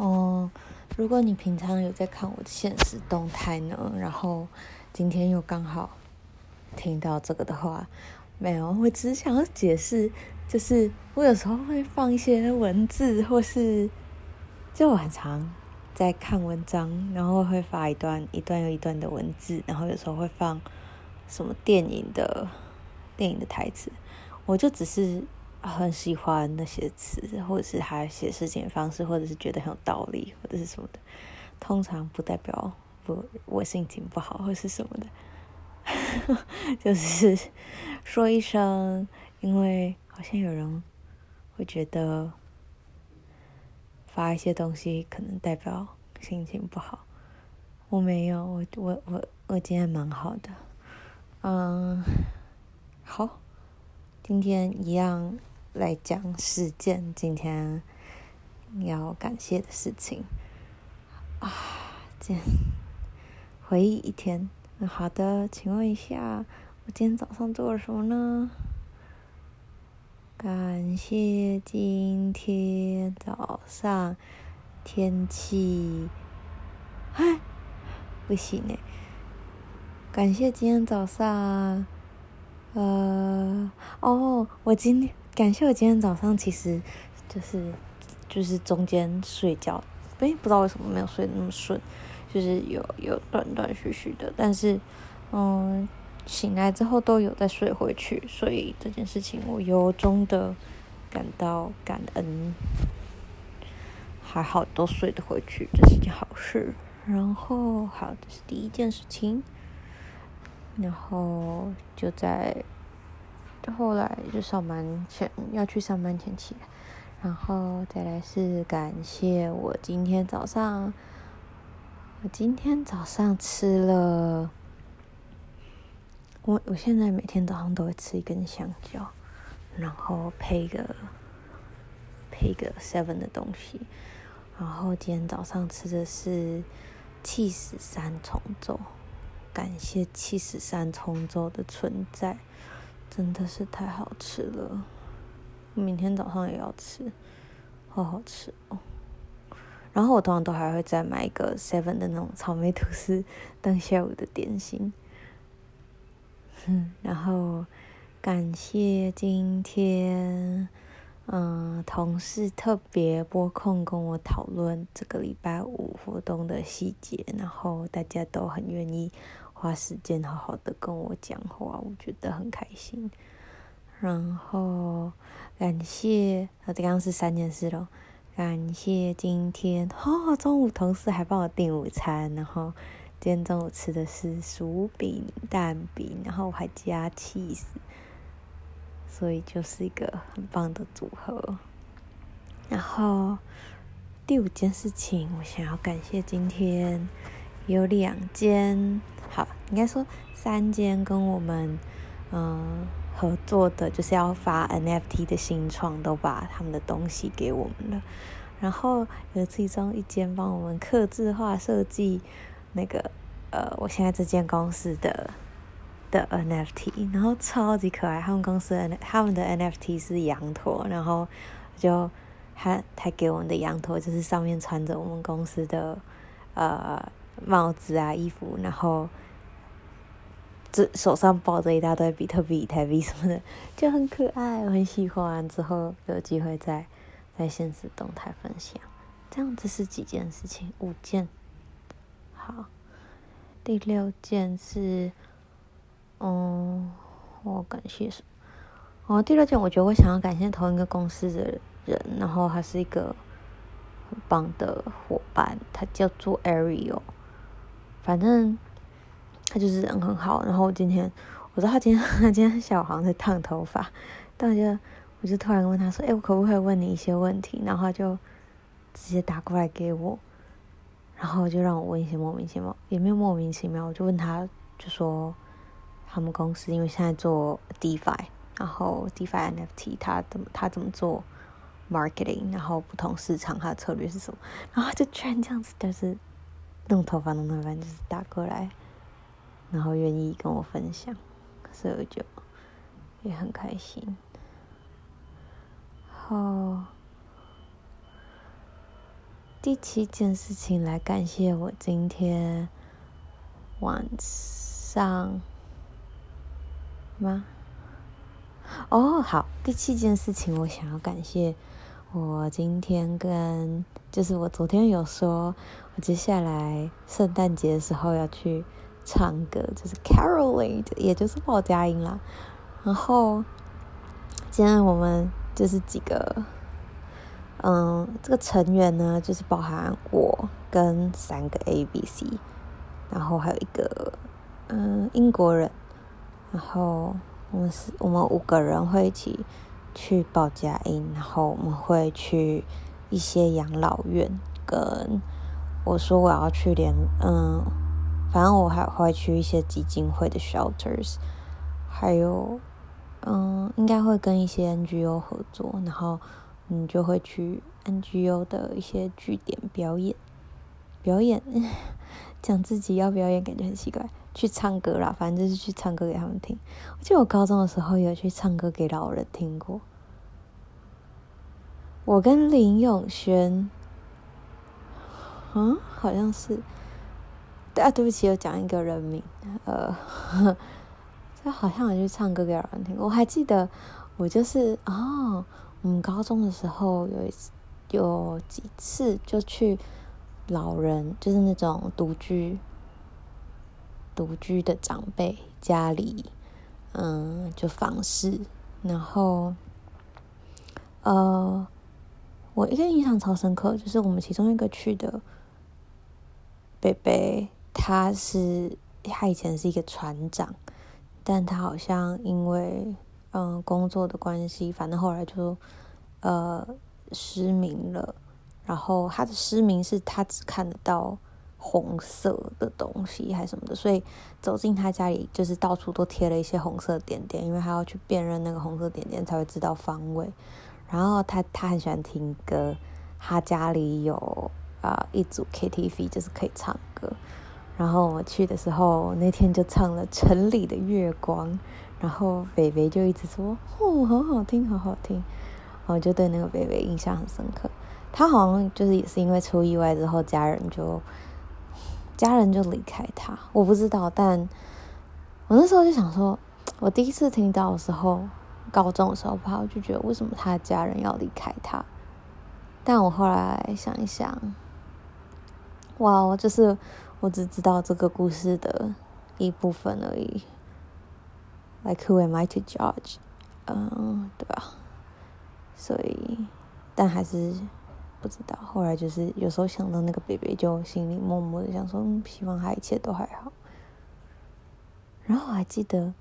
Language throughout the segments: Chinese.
哦，如果你平常有在看我的现实动态呢，然后今天又刚好听到这个的话，没有，我只是想要解释，就是我有时候会放一些文字，或是就我很常在看文章，然后会发一段一段又一段的文字，然后有时候会放什么电影的电影的台词，我就只是。很喜欢那些词，或者是他写事情的方式，或者是觉得很有道理，或者是什么的。通常不代表我我心情不好，或是什么的，就是说一声，因为好像有人会觉得发一些东西可能代表心情不好。我没有，我我我我今天蛮好的。嗯，好，今天一样。来讲十件今天要感谢的事情啊！今天回忆一天，好的，请问一下，我今天早上做了什么呢？感谢今天早上天气，哎，不行哎！感谢今天早上，呃，哦，我今天。感谢我今天早上，其实就是就是中间睡觉，哎，不知道为什么没有睡那么顺，就是有有断断续续的，但是嗯，醒来之后都有再睡回去，所以这件事情我由衷的感到感恩，还好都睡得回去，这是件好事。然后好，这是第一件事情，然后就在。就后来就上班前要去上班前起来，然后再来是感谢我今天早上，我今天早上吃了，我我现在每天早上都会吃一根香蕉，然后配一个配一个 seven 的东西，然后今天早上吃的是起司三重奏，感谢起司三重奏的存在。真的是太好吃了，明天早上也要吃，好好吃哦。然后我通常都还会再买一个 seven 的那种草莓吐司当下午的点心。嗯，然后感谢今天，嗯，同事特别拨空跟我讨论这个礼拜五活动的细节，然后大家都很愿意。花时间好好的跟我讲话，我觉得很开心。然后感谢，啊，这刚是三件事咯。感谢今天，哦，中午同事还帮我订午餐，然后今天中午吃的是薯饼、蛋饼，然后我还加起司，所以就是一个很棒的组合。然后第五件事情，我想要感谢今天有两间。好，应该说三间跟我们嗯合作的，就是要发 NFT 的新创，都把他们的东西给我们了。然后有其中一间帮我们刻字化设计那个呃，我现在这间公司的的 NFT，然后超级可爱。他们公司的他们的 NFT 是羊驼，然后就他他给我们的羊驼就是上面穿着我们公司的呃。帽子啊，衣服，然后这手上抱着一大堆比特币、以太币什么的，就很可爱，我很喜欢。之后有机会再在现实动态分享。这样子是几件事情？五件。好，第六件是，嗯，我感谢什么？哦，第六件，我觉得我想要感谢同一个公司的人，然后还是一个很棒的伙伴，他叫做 Ariel。反正他就是人很好，然后我今天我知道他今天他今天下午好像在烫头发，但我就我就突然问他说：“哎，我可不可以问你一些问题？”然后他就直接打过来给我，然后就让我问一些莫名其妙，也没有莫名其妙，我就问他就说他们公司因为现在做 DeFi，然后 DeFi NFT 他怎么他怎么做 marketing，然后不同市场他的策略是什么，然后就居然这样子就是。弄头发弄头发就是打过来，然后愿意跟我分享，所以我就也很开心。好，第七件事情来感谢我今天晚上吗？哦，好，第七件事情我想要感谢我今天跟，就是我昨天有说，我接下来圣诞节的时候要去唱歌，就是 caroling，也就是报佳音啦。然后今天我们就是几个。嗯，这个成员呢，就是包含我跟三个 A、B、C，然后还有一个嗯英国人，然后我们是我们五个人会一起去报佳音，然后我们会去一些养老院，跟我说我要去连嗯，反正我还会去一些基金会的 shelters，还有嗯，应该会跟一些 NGO 合作，然后。你就会去 NGO 的一些据点表演，表演 讲自己要表演，感觉很奇怪。去唱歌啦，反正就是去唱歌给他们听。我记得我高中的时候有去唱歌给老人听过。我跟林永轩，嗯，好像是。对啊，对不起，我讲一个人名。呃，这好像有去唱歌给老人听。我还记得，我就是哦。我们高中的时候有一次，有几次就去老人，就是那种独居、独居的长辈家里，嗯，就访视。然后，呃，我一个印象超深刻，就是我们其中一个去的伯伯，他是他以前是一个船长，但他好像因为。嗯，工作的关系，反正后来就呃失明了。然后他的失明是他只看得到红色的东西还是什么的，所以走进他家里就是到处都贴了一些红色点点，因为他要去辨认那个红色点点才会知道方位。然后他他很喜欢听歌，他家里有啊、一组 KTV，就是可以唱歌。然后我去的时候，那天就唱了《城里的月光》。然后北北就一直说：“哦，好好听，好好听。”我就对那个北北印象很深刻。他好像就是也是因为出意外之后，家人就家人就离开他。我不知道，但我那时候就想说，我第一次听到的时候，高中的时候吧，我就觉得为什么他的家人要离开他？但我后来想一想，哇，我就是我只知道这个故事的一部分而已。Like who am I to judge？嗯，对吧？所以，但还是不知道。后来就是有时候想到那个 baby，就心里默默的想说，希望他一切都还好。然后我还记得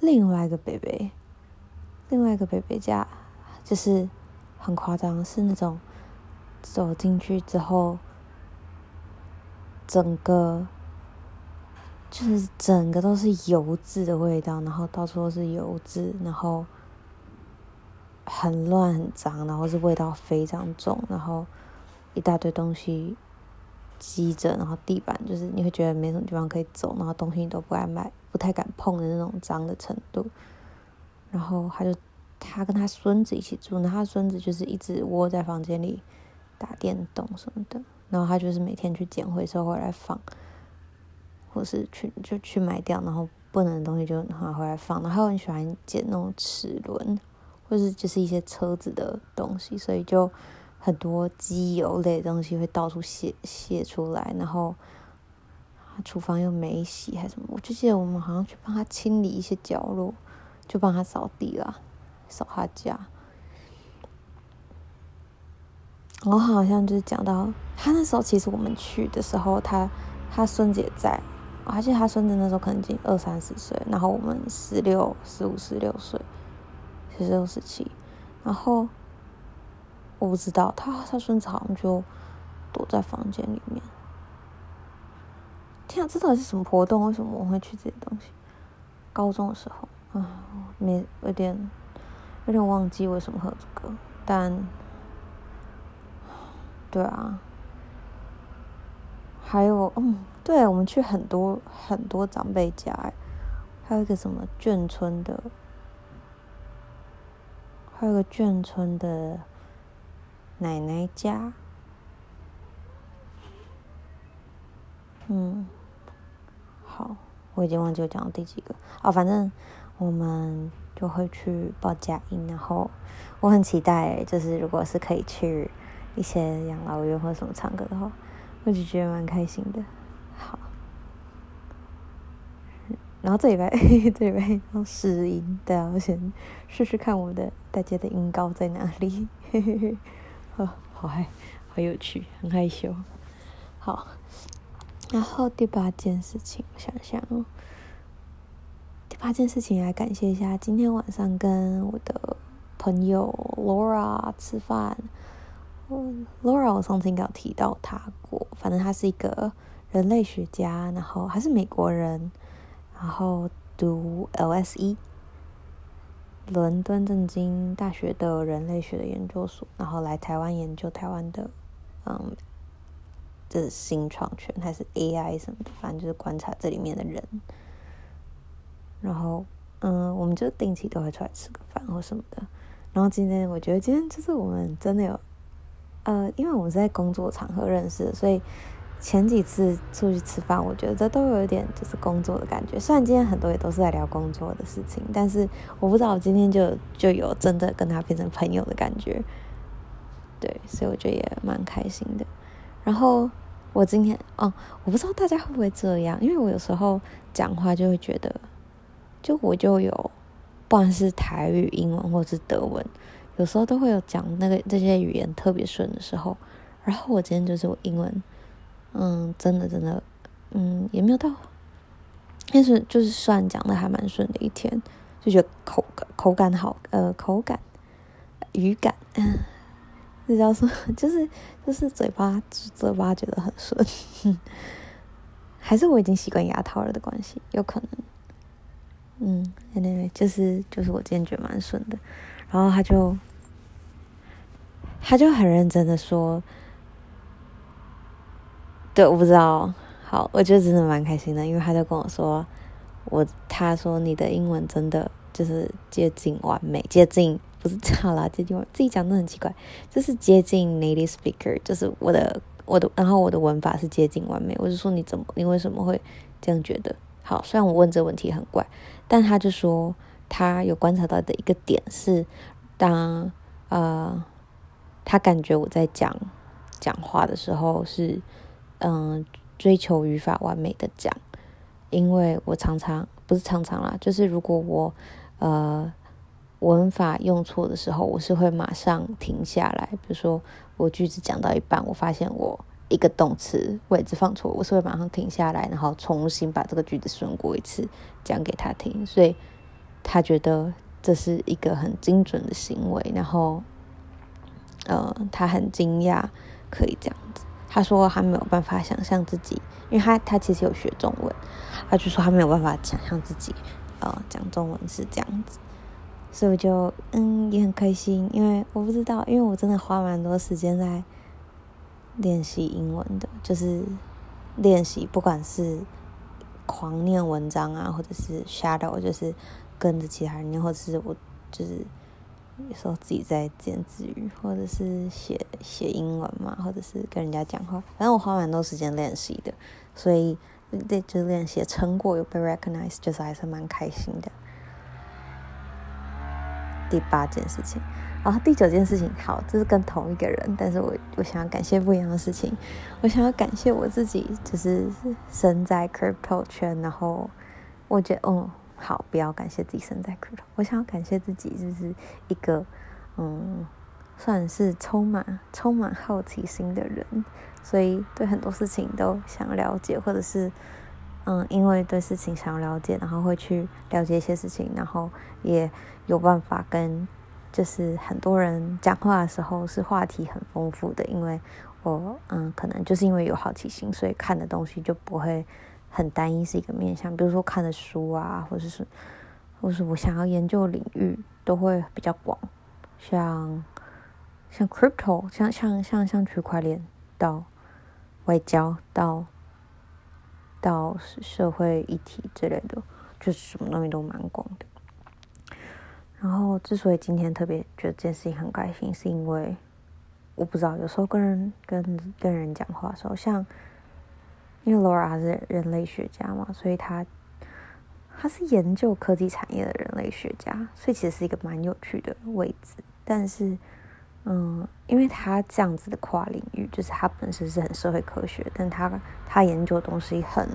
另外一个 baby，另外一个 baby 家就是很夸张，是那种走进去之后，整个。就是整个都是油渍的味道，然后到处都是油渍，然后很乱很脏，然后是味道非常重，然后一大堆东西积着，然后地板就是你会觉得没什么地方可以走，然后东西你都不爱买，不太敢碰的那种脏的程度。然后他就他跟他孙子一起住，然后他孙子就是一直窝在房间里打电动什么的，然后他就是每天去捡回收回来放。或是去就去买掉，然后不能的东西就拿回来放。然后他很喜欢捡那种齿轮，或是就是一些车子的东西，所以就很多机油类的东西会到处泄泄出来。然后厨房又没洗还是什么，我就记得我们好像去帮他清理一些角落，就帮他扫地啦，扫他家。我好像就是讲到他那时候，其实我们去的时候，他他孙子也在。而且他孙子那时候可能已经二三十岁，然后我们十六、十五、十六岁，十六、十七，然后我不知道他他孙子好像就躲在房间里面。天啊，这到底是什么活动？为什么我会去这些东西？高中的时候啊，没有点有点忘记为什么喝这个，但对啊，还有嗯，对我们去很多很多长辈家，还有一个什么眷村的，还有个眷村的奶奶家，嗯，好，我已经忘记我讲到第几个啊，反正。我们就会去报佳音，然后我很期待，就是如果是可以去一些养老院或什么唱歌的话，我就觉得蛮开心的。好，然后这礼拜 这礼拜要试音，对啊，我先试试看我的大家的音高在哪里，嘿嘿嘿，好好嗨，好有趣，很害羞，好。然后第八件事情，我想想哦，第八件事情来感谢一下，今天晚上跟我的朋友 Laura 吃饭。嗯，Laura 我上次应该有提到她过，反正她是一个人类学家，然后还是美国人，然后读 LSE 伦敦政经大学的人类学的研究所，然后来台湾研究台湾的嗯。是新创权还是 AI 什么的，反正就是观察这里面的人。然后，嗯，我们就定期都会出来吃个饭或什么的。然后今天，我觉得今天就是我们真的有，呃，因为我们是在工作场合认识，所以前几次出去吃饭，我觉得这都有一点就是工作的感觉。虽然今天很多也都是在聊工作的事情，但是我不知道我今天就就有真的跟他变成朋友的感觉。对，所以我觉得也蛮开心的。然后。我今天哦，我不知道大家会不会这样，因为我有时候讲话就会觉得，就我就有，不管是台语、英文或是德文，有时候都会有讲那个这些语言特别顺的时候。然后我今天就是我英文，嗯，真的真的，嗯，也没有到，但是就是算讲的还蛮顺的一天，就觉得口口感好，呃，口感语感。嗯这叫什么？就是就是嘴巴嘴巴觉得很顺，还是我已经习惯牙套了的关系，有可能。嗯，anyway，就是就是我今天觉得蛮顺的，然后他就他就很认真的说，对，我不知道，好，我觉得真的蛮开心的，因为他就跟我说，我他说你的英文真的就是接近完美，接近。不是 差啦，接近我自己讲的很奇怪，就是接近 native speaker，就是我的我的，然后我的文法是接近完美。我就说你怎么，你为什么会这样觉得？好，虽然我问这问题很怪，但他就说他有观察到的一个点是，当呃他感觉我在讲讲话的时候是嗯、追求语法完美的讲，因为我常常不是常常啦，就是如果我呃。文法用错的时候，我是会马上停下来。比如说，我句子讲到一半，我发现我一个动词位置放错，我是会马上停下来，然后重新把这个句子顺过一次，讲给他听。所以他觉得这是一个很精准的行为，然后，呃，他很惊讶可以这样子。他说他没有办法想象自己，因为他他其实有学中文，他就说他没有办法想象自己，呃，讲中文是这样子。所以我就嗯也很开心，因为我不知道，因为我真的花蛮多时间在练习英文的，就是练习，不管是狂念文章啊，或者是 shadow，就是跟着其他人念，或者是我就是有时候自己在自言自语，或者是写写英文嘛，或者是跟人家讲话，反正我花蛮多时间练习的，所以这就练习成果有被 recognize，就是还是蛮开心的。第八件事情，然后第九件事情，好，这是跟同一个人，但是我我想要感谢不一样的事情。我想要感谢我自己，就是身在 crypto 圈，然后我觉得，嗯，好，不要感谢自己身在 crypto，我想要感谢自己，就是一个，嗯，算是充满充满好奇心的人，所以对很多事情都想了解，或者是。嗯，因为对事情想要了解，然后会去了解一些事情，然后也有办法跟就是很多人讲话的时候是话题很丰富的。因为我嗯，可能就是因为有好奇心，所以看的东西就不会很单一是一个面向。比如说看的书啊，或者是或是我想要研究领域都会比较广，像像 crypto，像像像像区块链到外交到。到社会议题之类的，就是什么东西都蛮广的。然后，之所以今天特别觉得这件事情很开心，是因为我不知道，有时候跟人跟跟人讲话的时候，像因为 Laura 是人类学家嘛，所以他他是研究科技产业的人类学家，所以其实是一个蛮有趣的位置。但是，嗯，因为他这样子的跨领域，就是他本身是很社会科学，但他他研究的东西很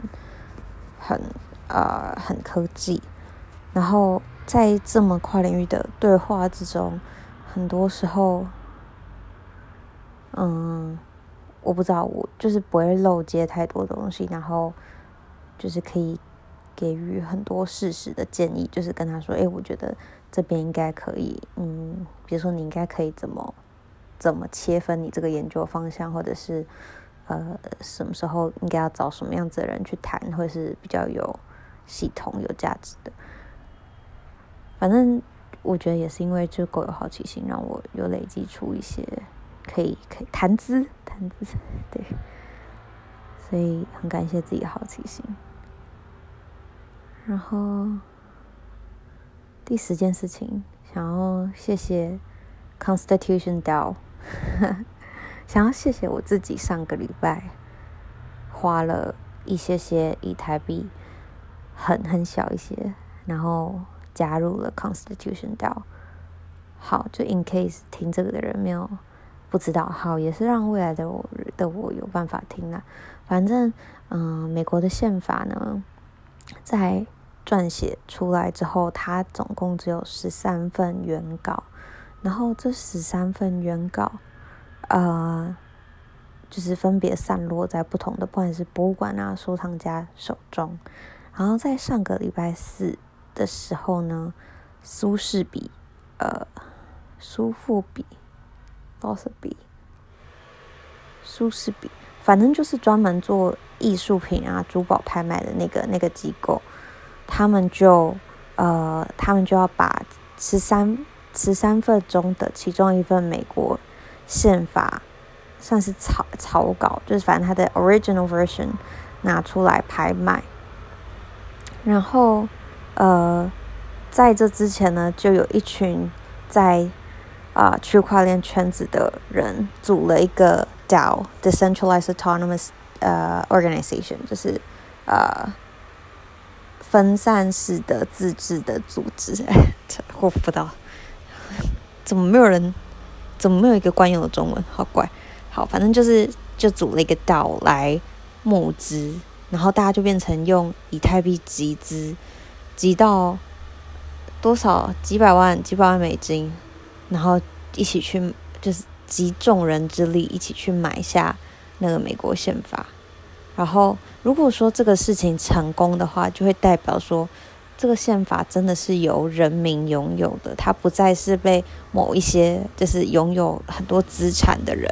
很呃很科技，然后在这么跨领域的对话之中，很多时候，嗯。我不知道，我就是不会漏接太多东西，然后就是可以给予很多事实的建议，就是跟他说：“哎，我觉得这边应该可以，嗯，比如说你应该可以怎么怎么切分你这个研究方向，或者是呃什么时候应该要找什么样子的人去谈，会是比较有系统、有价值的。反正我觉得也是因为就够有好奇心，让我有累积出一些。”可以可以谈资谈资，对，所以很感谢自己的好奇心。然后第十件事情，想要谢谢 Constitution DAO，想要谢谢我自己上个礼拜花了一些些以太币，很很小一些，然后加入了 Constitution DAO。好，就 in case 听这个的人没有。不知道，好，也是让未来的我的我有办法听啦。反正，嗯、美国的宪法呢，在撰写出来之后，它总共只有十三份原稿。然后这十三份原稿，呃，就是分别散落在不同的，不管是博物馆啊、收藏家手中。然后在上个礼拜四的时候呢，苏士比，呃，苏富比。苏士比，苏士比，反正就是专门做艺术品啊、珠宝拍卖的那个那个机构，他们就呃，他们就要把十三十三份中的其中一份美国宪法，算是草草稿，就是反正它的 original version 拿出来拍卖，然后呃，在这之前呢，就有一群在。啊，区块链圈子的人组了一个 DAO，Decentralized Autonomous 呃 Organization，就是呃分散式的自治的组织。我不知道，怎么没有人，怎么没有一个惯用的中文？好怪。好，反正就是就组了一个 DAO 来募资，然后大家就变成用以太币集资，集到多少几百万、几百万美金。然后一起去，就是集众人之力一起去买下那个美国宪法。然后，如果说这个事情成功的话，就会代表说，这个宪法真的是由人民拥有的，它不再是被某一些就是拥有很多资产的人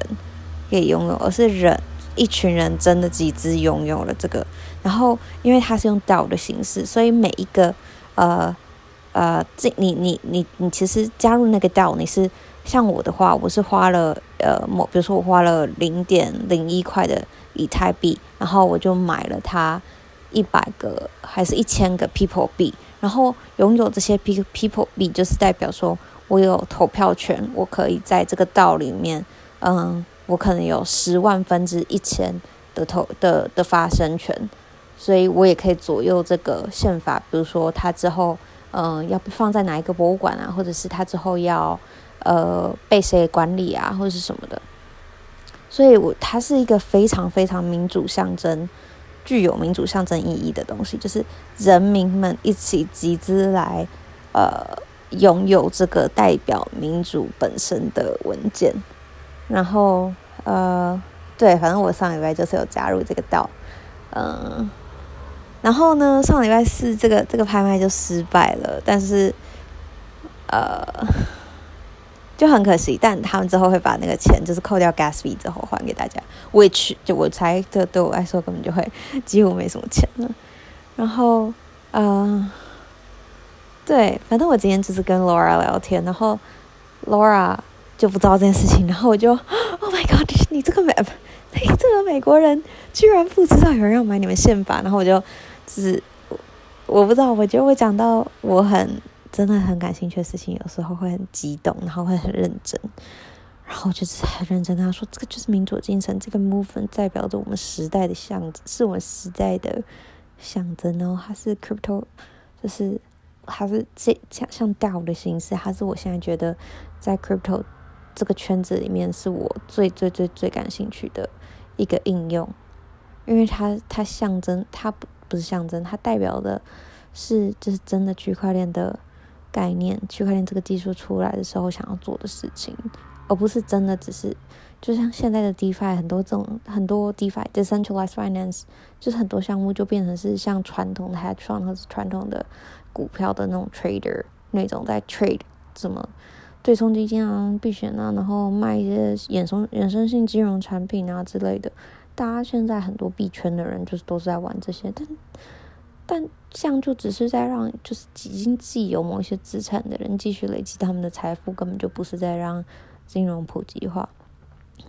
给拥有，而是人一群人真的集资拥有了这个。然后，因为它是用 DAO 的形式，所以每一个呃。呃，这你你你你其实加入那个 DAO，你是像我的话，我是花了呃某，比如说我花了零点零一块的以太币，然后我就买了它一百个还是一千个 People 币，然后拥有这些 People 币，就是代表说我有投票权，我可以在这个 DAO 里面，嗯，我可能有十万分之一千的投的的发声权，所以我也可以左右这个宪法，比如说它之后。嗯、呃，要放在哪一个博物馆啊？或者是他之后要呃被谁管理啊，或者是什么的？所以，我它是一个非常非常民主象征、具有民主象征意义的东西，就是人民们一起集资来呃拥有这个代表民主本身的文件。然后呃，对，反正我上礼拜就是有加入这个道嗯、然后呢，上礼拜四这个这个拍卖就失败了，但是，呃，就很可惜。但他们之后会把那个钱，就是扣掉 gas fee 之后还给大家。which 就我猜，这对我来说根本就会几乎没什么钱了。然后，呃，对，反正我今天就是跟 Laura 聊天，然后 Laura 就不知道这件事情，然后我就，Oh my God，你这个 map，嘿，这个美国人居然不知道有人要买你们宪法，然后我就。就是我，不知道，我觉得我讲到我很真的很感兴趣的事情，有时候会很激动，然后会很认真。然后就是很认真跟他说，这个就是民主精神，这个 movement 代表着我们时代的象征，是我们时代的象征。然后它是 crypto，就是它是这像像 DAO 的形式，它是我现在觉得在 crypto 这个圈子里面是我最最最最感兴趣的一个应用，因为它它象征，它不不是象征，它代表的是就是真的区块链的概念，区块链这个技术出来的时候想要做的事情。而不是真的只是，就像现在的 DeFi 很多这种很多 DeFi Decentralized Finance，就是很多项目就变成是像传统的 Hedge Fund 或者传统的股票的那种 Trader 那种在 Trade 怎么对冲基金啊、币选啊，然后卖一些衍生衍生性金融产品啊之类的。大家现在很多币圈的人就是都是在玩这些，但但这样就只是在让就是已经自己有某些资产的人继续累积他们的财富，根本就不是在让。金融普及化，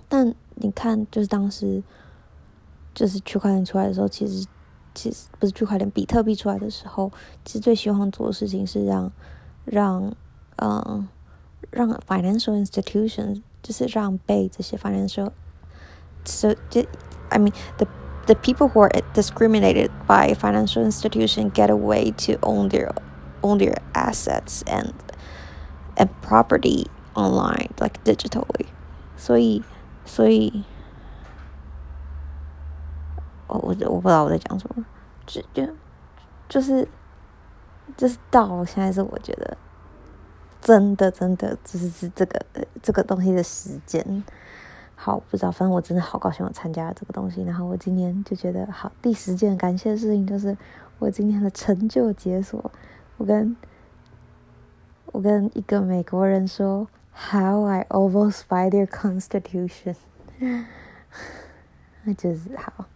但你看，就是当时，就是区块链出来的时候，其实其实不是区块链，比特币出来的时候，其实最希望做的事情是让让嗯让 financial institutions，就是让被这些 financial，so 就 I mean the the people who are discriminated by financial institution get a way to own their own their assets and and property. Online, like digitally，所以，所以，我我我不知道我在讲什么，就就就是就是到现在是我觉得 真的真的就是是这个这个东西的时间，好不知道，反正我真的好高兴我参加了这个东西，然后我今天就觉得好，第十件感谢的事情就是我今天的成就解锁，我跟我跟一个美国人说。How I almost buy their constitution，那 就是好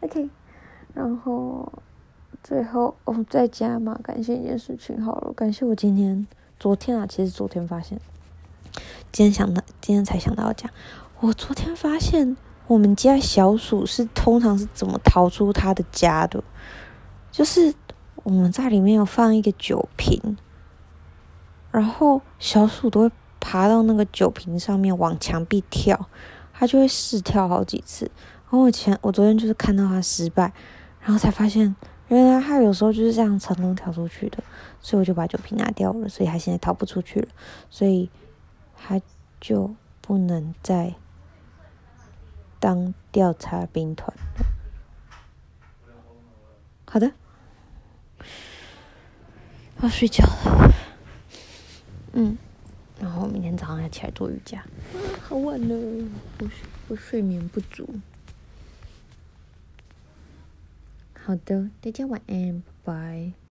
，OK。然后最后哦，再加码，感谢一件事情好了，感谢我今天、昨天啊，其实昨天发现，今天想到，今天才想到讲，我昨天发现我们家小鼠是通常是怎么逃出它的家的，就是我们在里面有放一个酒瓶，然后小鼠都会。爬到那个酒瓶上面往墙壁跳，它就会试跳好几次。然后我前我昨天就是看到它失败，然后才发现原来他有时候就是这样成功逃出去的，所以我就把酒瓶拿掉了，所以他现在逃不出去了，所以他就不能再当调查兵团了。好的，要睡觉了。嗯。然后明天早上要起来做瑜伽，啊，好晚了，我我睡眠不足。好的，大家晚安，拜拜。